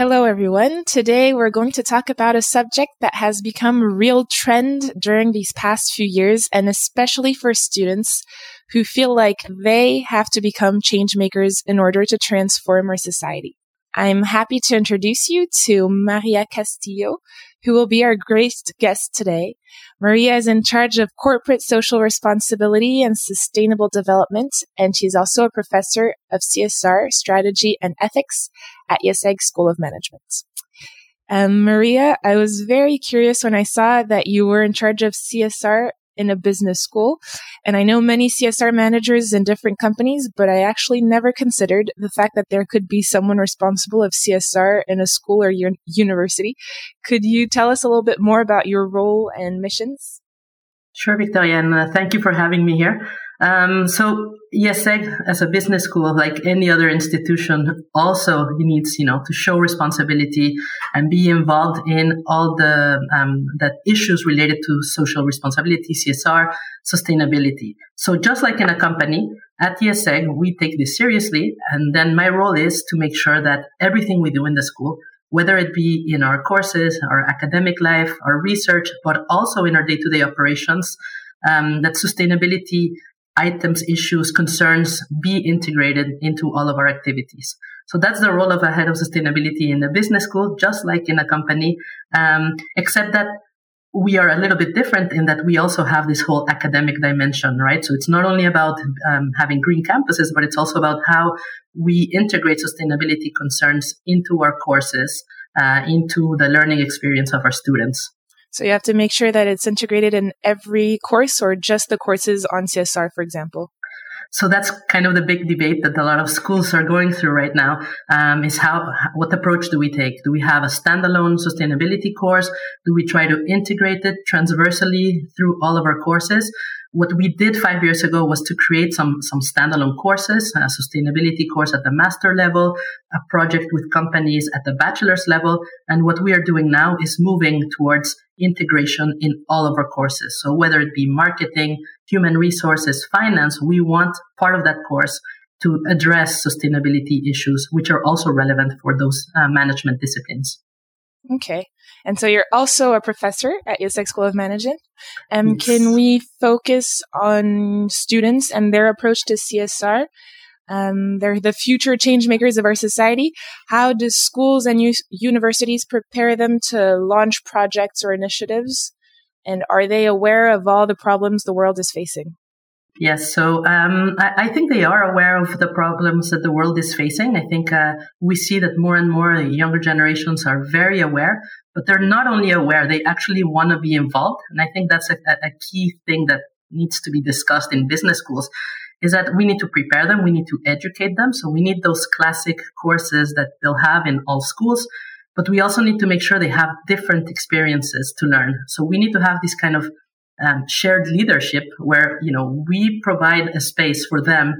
Hello, everyone. Today we're going to talk about a subject that has become a real trend during these past few years, and especially for students who feel like they have to become change makers in order to transform our society. I'm happy to introduce you to Maria Castillo, who will be our great guest today. Maria is in charge of corporate social responsibility and sustainable development, and she's also a professor of CSR strategy and ethics at IÉSEG School of Management. Um, Maria, I was very curious when I saw that you were in charge of CSR in a business school. And I know many CSR managers in different companies, but I actually never considered the fact that there could be someone responsible of CSR in a school or un- university. Could you tell us a little bit more about your role and missions? Sure, Victoria, and uh, thank you for having me here. Um, so IÉSEG as a business school, like any other institution, also needs, you know, to show responsibility and be involved in all the, um, the issues related to social responsibility, CSR, sustainability. So just like in a company, at IÉSEG, we take this seriously. And then my role is to make sure that everything we do in the school, whether it be in our courses, our academic life, our research, but also in our day-to-day operations, um, that sustainability items, issues, concerns be integrated into all of our activities. So that's the role of a head of sustainability in a business school, just like in a company, um, except that we are a little bit different in that we also have this whole academic dimension, right? So it's not only about um, having green campuses, but it's also about how we integrate sustainability concerns into our courses, uh, into the learning experience of our students. So you have to make sure that it's integrated in every course or just the courses on CSR, for example. So that's kind of the big debate that a lot of schools are going through right now. Um, is how what approach do we take? Do we have a standalone sustainability course? Do we try to integrate it transversally through all of our courses? What we did five years ago was to create some, some standalone courses, a sustainability course at the master level, a project with companies at the bachelor's level. And what we are doing now is moving towards integration in all of our courses. So whether it be marketing, human resources, finance, we want part of that course to address sustainability issues, which are also relevant for those uh, management disciplines. Okay. And so you're also a professor at IÉSEG School of Management. Um, yes. Can we focus on students and their approach to CSR? Um, they're the future change makers of our society. How do schools and u- universities prepare them to launch projects or initiatives? And are they aware of all the problems the world is facing? Yes, so um, I, I, think they are aware of the problems that the world is facing. I think uh, we see that more and more younger generations are very aware, but they're not only aware, they actually want to be involved. And I think that's a, a key thing that needs to be discussed in business schools is that we need to prepare them, we need to educate them. So we need those classic courses that they'll have in all schools, but we also need to make sure they have different experiences to learn. So we need to have this kind of um, shared leadership where you know we provide a space for them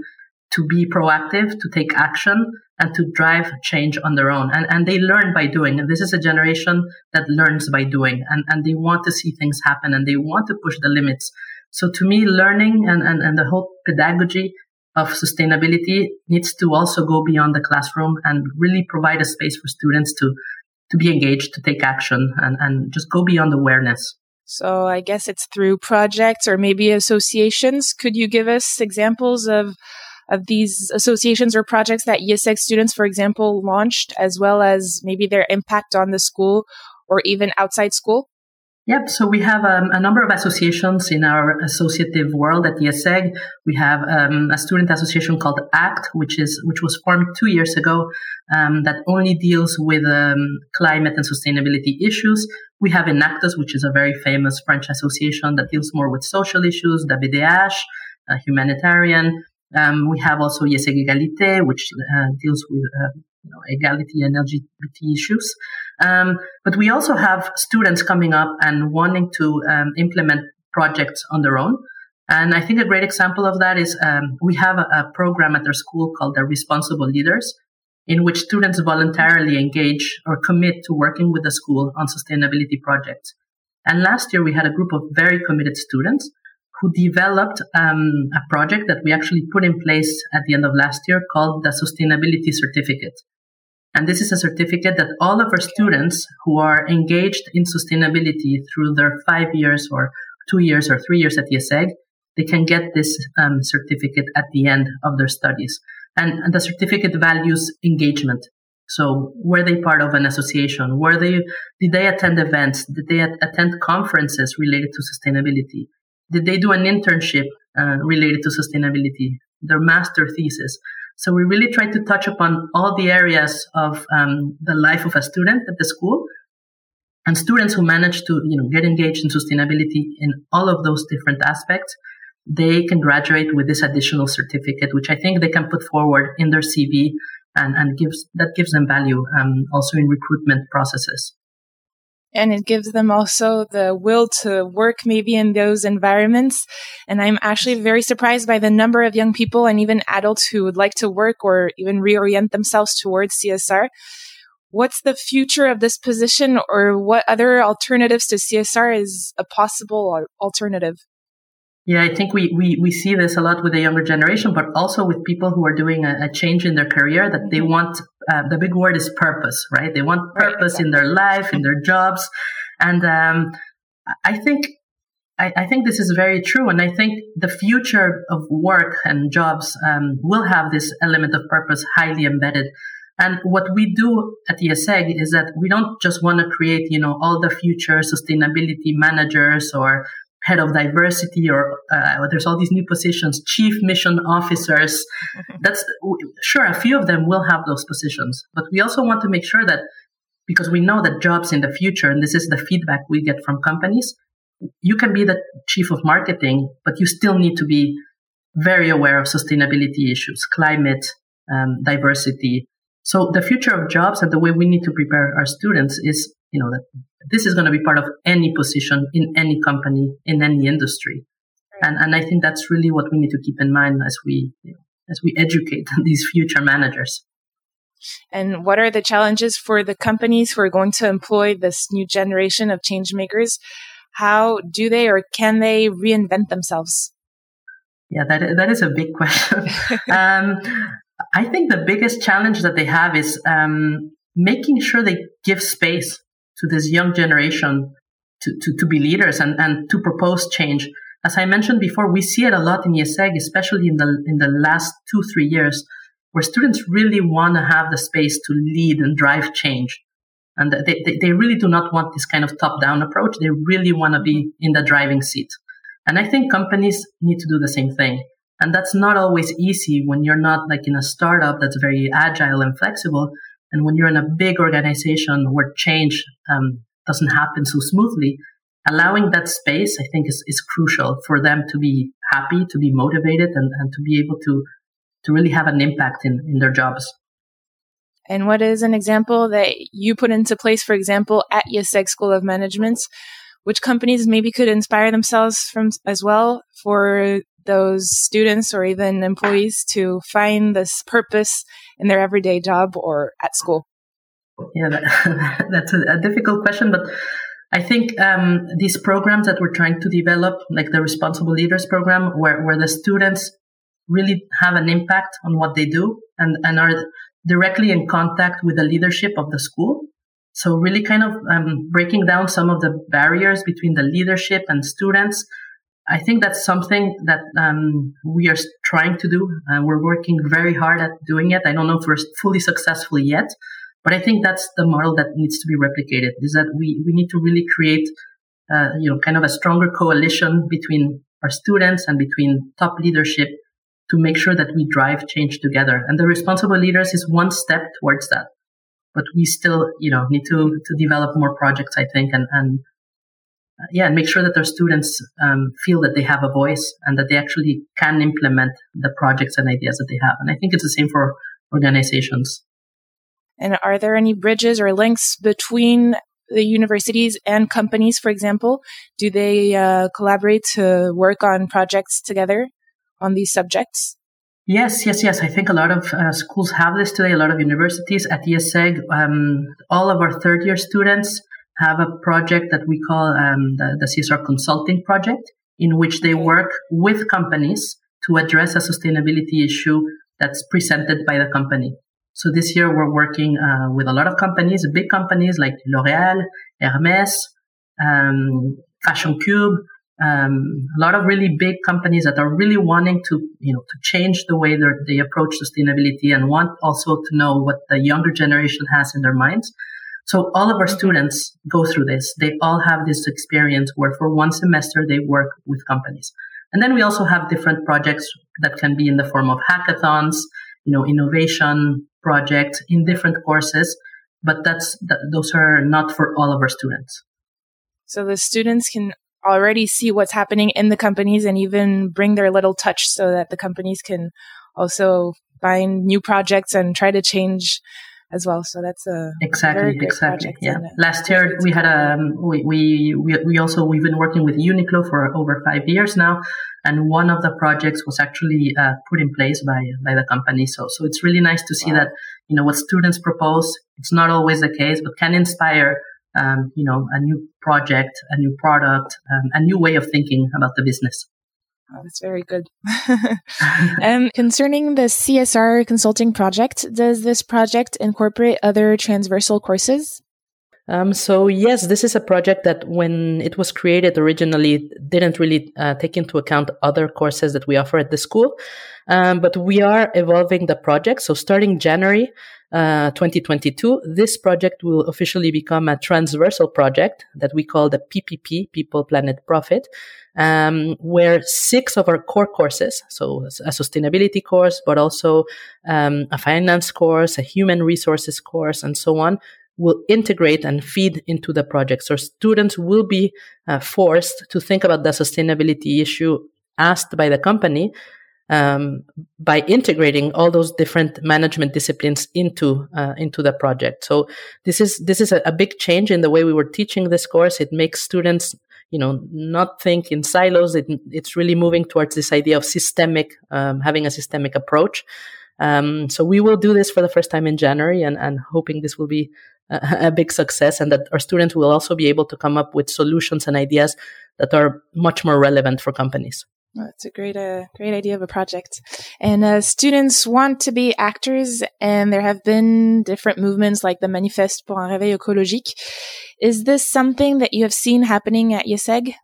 to be proactive, to take action, and to drive change on their own. And, and they learn by doing. And this is a generation that learns by doing. And, and they want to see things happen and they want to push the limits. So to me, learning and, and, and the whole pedagogy of sustainability needs to also go beyond the classroom and really provide a space for students to, to be engaged, to take action and, and just go beyond awareness. So I guess it's through projects or maybe associations. Could you give us examples of of these associations or projects that IÉSEG students, for example, launched, as well as maybe their impact on the school or even outside school? Yep. So we have um, a number of associations in our associative world at IÉSEG. We have um, a student association called ACT, which is which was formed two years ago, um, that only deals with um, climate and sustainability issues. We have Enactus, which is a very famous French association that deals more with social issues. The humanitarian. Um, we have also IÉSEG Egalité, which uh, deals with uh, you know, equality and LGBT issues. Um, but we also have students coming up and wanting to um, implement projects on their own. And I think a great example of that is um, we have a, a, program at our school called the Responsible Leaders, in which students voluntarily engage or commit to working with the school on sustainability projects. And last year we had a group of very committed students who developed um, a project that we actually put in place at the end of last year called the Sustainability Certificate. And this is a certificate that all of our students who are engaged in sustainability through their five years or two years or three years at the IESEG, they can get this um, certificate at the end of their studies. And, and, the certificate values engagement. So were they part of an association? Were they, did they attend events? Did they attend conferences related to sustainability? Did they do an internship uh, related to sustainability? Their master thesis. So we really try to touch upon all the areas of um, the life of a student at the school and students who manage to you know get engaged in sustainability in all of those different aspects they can graduate with this additional certificate which i think they can put forward in their cv and, and gives that gives them value um, also in recruitment processes and it gives them also the will to work maybe in those environments. And I'm actually very surprised by the number of young people and even adults who would like to work or even reorient themselves towards CSR. What's the future of this position or what other alternatives to CSR is a possible alternative? Yeah, I think we, we, we see this a lot with the younger generation, but also with people who are doing a, a change in their career that they mm-hmm. want, uh, the big word is purpose, right? They want purpose right, in their life, in their jobs. And um, I think I, I, think this is very true. And I think the future of work and jobs um, will have this element of purpose highly embedded. And what we do at the IESEG is that we don't just want to create, you know, all the future sustainability managers or head of diversity or uh, there's all these new positions chief mission officers. That's sure a few of them will have those positions but we also want to make sure that because we know that jobs in the future and this is the feedback we get from companies you can be the chief of marketing but you still need to be very aware of sustainability issues climate um, diversity. So the future of jobs and the way we need to prepare our students is you know that this is going to be part of any position in any company in any industry. And and i think that's really what we need to keep in mind as we you know, as we educate these future managers. And what are the challenges for the companies who are going to employ this new generation of change makers? How do they or can they reinvent themselves? Yeah that, that is a big question. Um, i think the biggest challenge that they have is um, making sure they give space to this young generation to, to, to be leaders and, and to propose change. As I mentioned before, we see it a lot in IESEG, especially in the, in the last two, three years, where students really want to have the space to lead and drive change. And they, they, they really do not want this kind of top down approach. They really want to be in the driving seat. And I think companies need to do the same thing. And that's not always easy when you're not like in a startup that's very agile and flexible. And when you're in a big organization where change um, doesn't happen so smoothly, allowing that space, I think, is, is crucial for them to be happy, to be motivated, and, and to be able to, to really have an impact in, in their jobs. And what is an example that you put into place, for example, at IESEG School of Management, which companies maybe could inspire themselves from as well for those students or even employees to find this purpose in their everyday job or at school? Yeah, that, that's a, a, difficult question, but I think um, these programs that we're trying to develop, like the Responsible Leaders program, where, where the students really have an impact on what they do and, and are directly in contact with the leadership of the school. So really kind of um, breaking down some of the barriers between the leadership and students I think that's something that um, we are trying to do. Uh, we're working very hard at doing it. I don't know if we're fully successful yet, but I think that's the model that needs to be replicated. Is that we we need to really create, uh, you know, kind of a stronger coalition between our students and between top leadership to make sure that we drive change together. And the responsible leaders is one step towards that. But we still, you know, need to to develop more projects. I think and and yeah, and make sure that their students um, feel that they have a voice and that they actually can implement the projects and ideas that they have. And I think it's the same for organizations. And are there any bridges or links between the universities and companies, for example? Do they uh, collaborate to work on projects together on these subjects? Yes, yes, yes. I think a lot of uh, schools have this today. A lot of universities at IESEG, um, all of our third year students have a project that we call um, the, the CSR consulting project, in which they work with companies to address a sustainability issue that's presented by the company. So this year we're working uh, with a lot of companies, big companies like L'Oréal, Hermes, um, Fashion Cube, um, a lot of really big companies that are really wanting to, you know, to change the way they approach sustainability and want also to know what the younger generation has in their minds. So all of our mm-hmm. students go through this. They all have this experience where for one semester they work with companies. And then we also have different projects that can be in the form of hackathons, you know, innovation projects in different courses, but that's, that, those are not for all of our students. So the students can already see what's happening in the companies and even bring their little touch so that the companies can also find new projects and try to change as well. So that's a exactly exactly yeah. Last year we had a um, we, we we also we've been working with Uniqlo for over five years now, and one of the projects was actually uh, put in place by by the company. So so it's really nice to see wow. that you know what students propose. It's not always the case, but can inspire. Um, you know, a new project, a new product, um, a new way of thinking about the business. Oh, that's very good. um, concerning the CSR consulting project, does this project incorporate other transversal courses? Um, so yes, this is a project that when it was created originally didn't really uh, take into account other courses that we offer at the school. Um, but we are evolving the project. So starting January uh, 2022, this project will officially become a transversal project that we call the PPP, People, Planet, Profit, um, where six of our core courses, so a sustainability course, but also um, a finance course, a human resources course, and so on, will integrate and feed into the project. So students will be uh, forced to think about the sustainability issue asked by the company um, by integrating all those different management disciplines into uh, into the project. So this is this is a, a, big change in the way we were teaching this course. It makes students you know not think in silos. It, it's really moving towards this idea of systemic, um, having a systemic approach. Um, so we will do this for the first time in January, and, and hoping this will be a, a big success, and that our students will also be able to come up with solutions and ideas that are much more relevant for companies. Well, it's a great, uh, great idea of a project. And uh, students want to be actors, and there have been different movements like the Manifeste pour un réveil écologique. Is this something that you have seen happening at IESEG?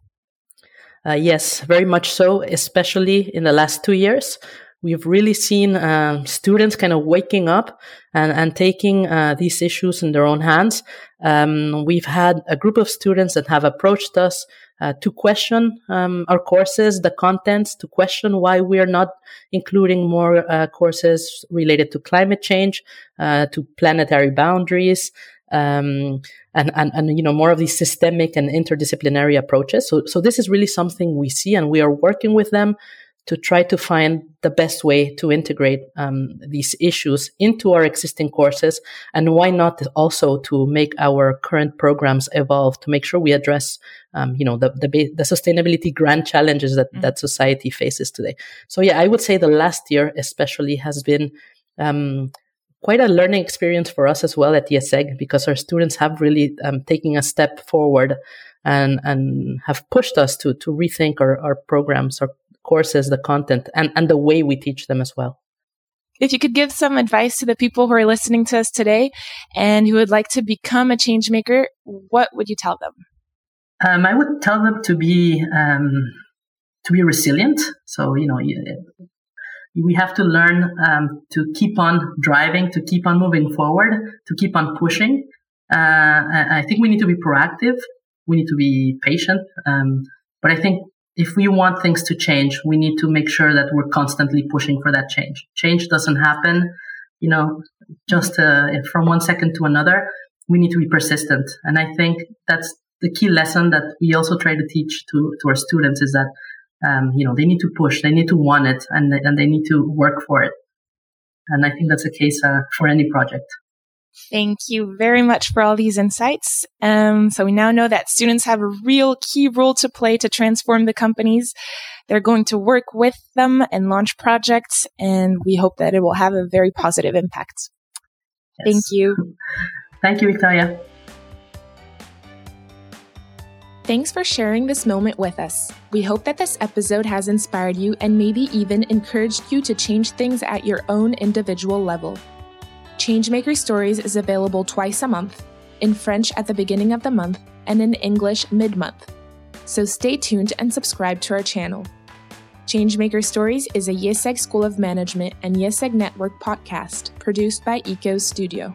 Uh, yes, very much so, especially in the last two years. We've really seen um, students kind of waking up and, and taking uh, these issues in their own hands. Um, we've had a group of students that have approached us uh, to question um, our courses, the contents, to question why we are not including more uh, courses related to climate change, uh, to planetary boundaries, um, and, and, and, you know, more of these systemic and interdisciplinary approaches. So, so this is really something we see and we are working with them to try to find the best way to integrate um, these issues into our existing courses and why not also to make our current programs evolve to make sure we address um, you know the, the, the sustainability grand challenges that, mm-hmm. that society faces today so yeah i would say the last year especially has been um, quite a learning experience for us as well at IESEG because our students have really um, taken a step forward and and have pushed us to to rethink our, our programs, our courses, the content, and, and the way we teach them as well. If you could give some advice to the people who are listening to us today and who would like to become a change maker, what would you tell them? Um, I would tell them to be um, to be resilient. So you know, we have to learn um, to keep on driving, to keep on moving forward, to keep on pushing. Uh, I think we need to be proactive. We need to be patient. Um, but I think if we want things to change, we need to make sure that we're constantly pushing for that change. Change doesn't happen, you know, just uh, from one second to another. We need to be persistent. And I think that's the key lesson that we also try to teach to, to our students is that, um, you know, they need to push, they need to want it, and they, and they need to work for it. And I think that's the case uh, for any project. Thank you very much for all these insights. Um, so we now know that students have a real key role to play to transform the companies. They're going to work with them and launch projects, and we hope that it will have a very positive impact. Yes. Thank you. Thank you, Victoria. Thanks for sharing this moment with us. We hope that this episode has inspired you and maybe even encouraged you to change things at your own individual level. Changemaker Stories is available twice a month, in French at the beginning of the month and in English mid month. So stay tuned and subscribe to our channel. Changemaker Stories is a IÉSEG School of Management and IÉSEG Network podcast produced by ECO Studio.